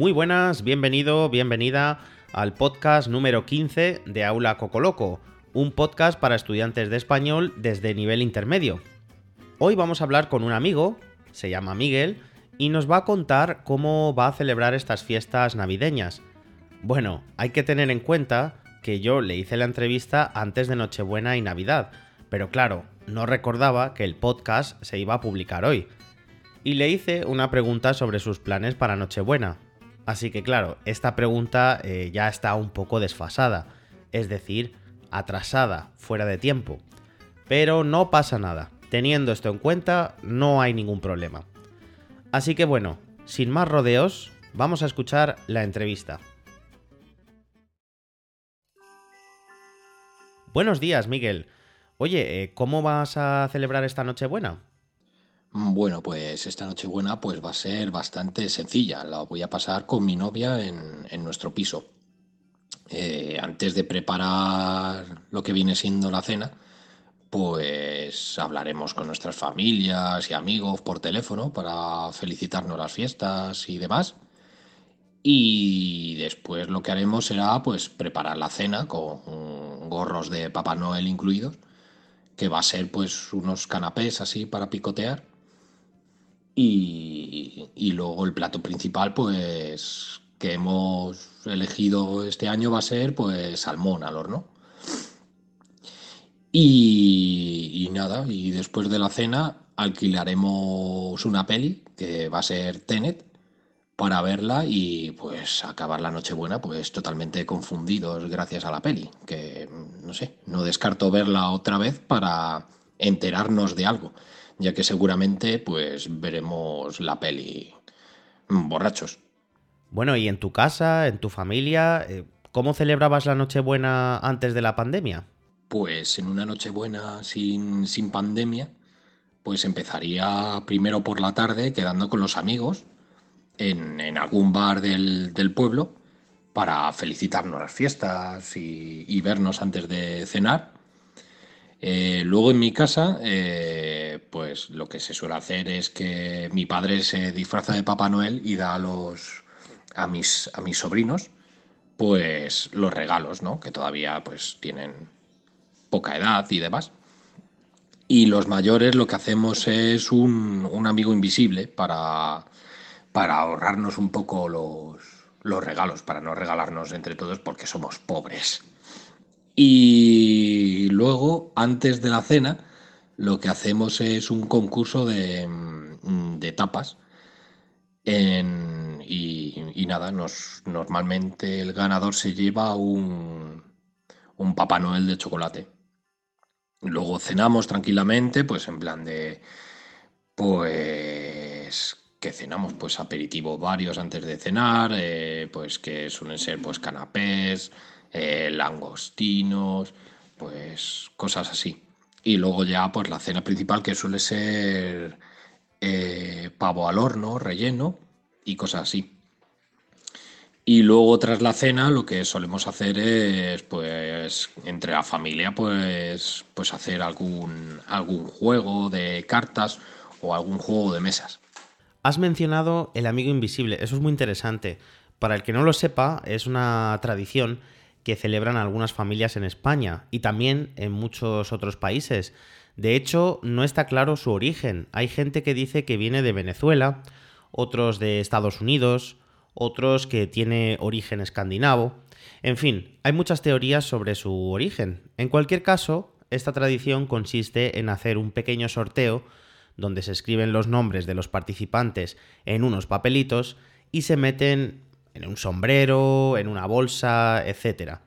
Muy buenas, bienvenido, bienvenida al podcast número 15 de Aula Cocoloco, un podcast para estudiantes de español desde nivel intermedio. Hoy vamos a hablar con un amigo, se llama Miguel, y nos va a contar cómo va a celebrar estas fiestas navideñas. Bueno, hay que tener en cuenta que yo le hice la entrevista antes de Nochebuena y Navidad, pero claro, no recordaba que el podcast se iba a publicar hoy. Y le hice una pregunta sobre sus planes para Nochebuena. Así que claro, esta pregunta eh, ya está un poco desfasada, es decir, atrasada, fuera de tiempo. Pero no pasa nada, teniendo esto en cuenta no hay ningún problema. Así que bueno, sin más rodeos, vamos a escuchar la entrevista. Buenos días, Miguel. Oye, eh, ¿cómo vas a celebrar esta Nochebuena? Bueno, pues esta Nochebuena pues va a ser bastante sencilla. La voy a pasar con mi novia en, nuestro piso. Eh, antes de preparar lo que viene siendo la cena, pues hablaremos con nuestras familias y amigos por teléfono para felicitarnos las fiestas y demás. Y después lo que haremos será pues preparar la cena con gorros de Papá Noel incluidos, que va a ser pues unos canapés así para picotear. Y, luego el plato principal pues que hemos elegido este año va a ser pues salmón al horno. Y, y, nada, y después de la cena alquilaremos una peli que va a ser Tenet para verla y pues acabar la Nochebuena pues totalmente confundidos gracias a la peli, que no sé, no descarto verla otra vez para enterarnos de algo, ya que seguramente pues veremos la peli borrachos. Bueno, ¿y en tu casa, en tu familia, eh, cómo celebrabas la Nochebuena antes de la pandemia? Pues en una Nochebuena sin, sin pandemia, pues empezaría primero por la tarde quedando con los amigos en, en algún bar del, del, pueblo para felicitarnos las fiestas y, y vernos antes de cenar. Eh, luego en mi casa, eh, pues lo que se suele hacer es que mi padre se disfraza de Papá Noel y da a los a mis, a mis sobrinos pues los regalos, ¿no? Que todavía pues tienen poca edad y demás. Y los mayores lo que hacemos es un, un amigo invisible para, para ahorrarnos un poco los, los regalos, para no regalarnos entre todos porque somos pobres. Y luego, antes de la cena, lo que hacemos es un concurso de, de tapas. Y, y, nada, normalmente el ganador se lleva un, un Papá Noel de chocolate. Luego cenamos tranquilamente, pues en plan de, pues que cenamos pues aperitivo varios antes de cenar, eh, pues que suelen ser pues canapés, eh, langostinos, pues cosas así. Y luego ya pues la cena principal que suele ser eh, pavo al horno, relleno y cosas así. Y luego tras la cena lo que solemos hacer es pues entre la familia pues pues hacer algún algún juego de cartas o algún juego de mesas. Has mencionado el amigo invisible, eso es muy interesante. Para el que no lo sepa, es una tradición que celebran algunas familias en España y también en muchos otros países. De hecho, no está claro su origen. Hay gente que dice que viene de Venezuela, otros de Estados Unidos, otros que tiene origen escandinavo. En fin, hay muchas teorías sobre su origen. En cualquier caso, esta tradición consiste en hacer un pequeño sorteo donde se escriben los nombres de los participantes en unos papelitos y se meten en un sombrero, en una bolsa, etc.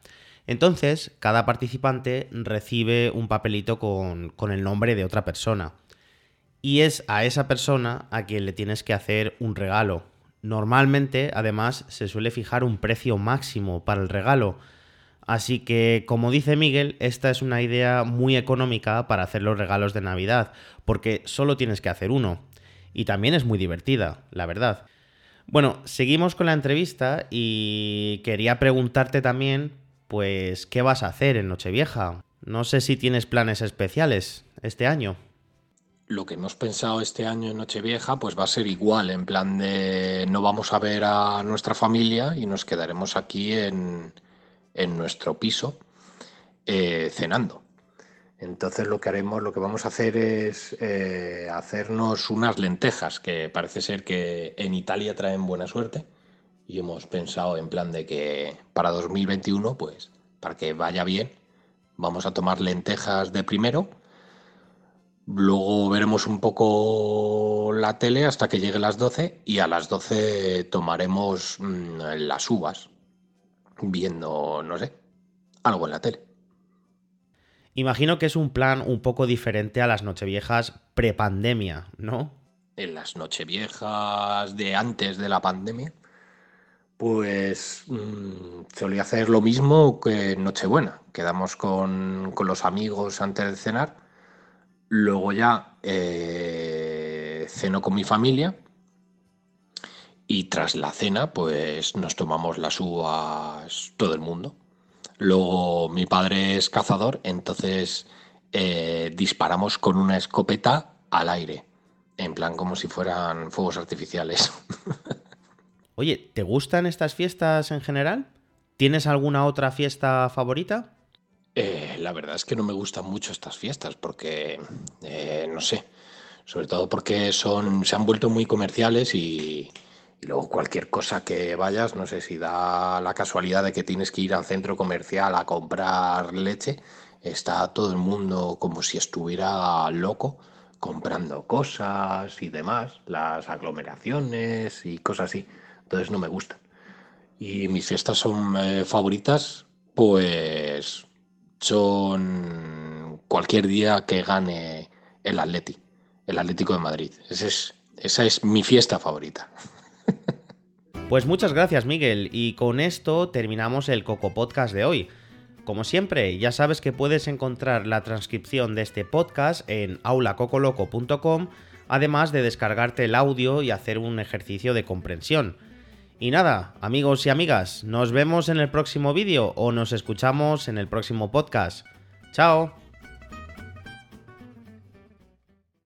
Entonces, cada participante recibe un papelito con, con, el nombre de otra persona. Y es a esa persona a quien le tienes que hacer un regalo. Normalmente, además, se suele fijar un precio máximo para el regalo. Así que, como dice Miguel, esta es una idea muy económica para hacer los regalos de Navidad, porque solo tienes que hacer uno. Y también es muy divertida, la verdad. Bueno, seguimos con la entrevista y quería preguntarte también, pues, ¿qué vas a hacer en Nochevieja? No sé si tienes planes especiales este año. lo que hemos pensado este año en Nochevieja, pues va a ser igual, en plan de no vamos a ver a nuestra familia y nos quedaremos aquí en, nuestro piso eh, cenando. Entonces lo que haremos, lo que vamos a hacer es eh, hacernos unas lentejas, que parece ser que en Italia traen buena suerte. Y hemos pensado en plan de que para 2021, pues, para que vaya bien, vamos a tomar lentejas de primero Luego veremos un poco la tele hasta que llegue las 12 y a las 12 tomaremos mm, las uvas viendo, no sé, algo en la tele. Imagino que es un plan un poco diferente a las nocheviejas prepandemia, ¿no? En las nocheviejas de antes de la pandemia, pues mm, solía hacer lo mismo que en Nochebuena. Quedamos con, con los amigos antes de cenar Luego ya eh, ceno con mi familia y tras la cena pues nos tomamos las uvas todo el mundo. Luego mi padre es cazador, entonces eh, disparamos con una escopeta al aire, en plan como si fueran fuegos artificiales. Oye, ¿te gustan estas fiestas en general? ¿Tienes alguna otra fiesta favorita? Eh, la verdad es que no me gustan mucho estas fiestas porque, eh, no sé, sobre todo porque son, se han vuelto muy comerciales y, luego cualquier cosa que vayas, no sé si da la casualidad de que tienes que ir al centro comercial a comprar leche, está todo el mundo como si estuviera loco comprando cosas y demás, las aglomeraciones y cosas así. Entonces no me gustan. Y mis fiestas son eh, favoritas, pues son cualquier día que gane el Atleti, el Atlético de Madrid. es, esa es mi fiesta favorita. Pues muchas gracias Miguel y con esto terminamos el Coco Podcast de hoy. Como siempre, ya sabes que puedes encontrar la transcripción de este podcast en aulacocoloco.com, además de descargarte el audio y hacer un ejercicio de comprensión. Y nada, amigos y amigas, nos vemos en el próximo vídeo o nos escuchamos en el próximo podcast. ¡Chao!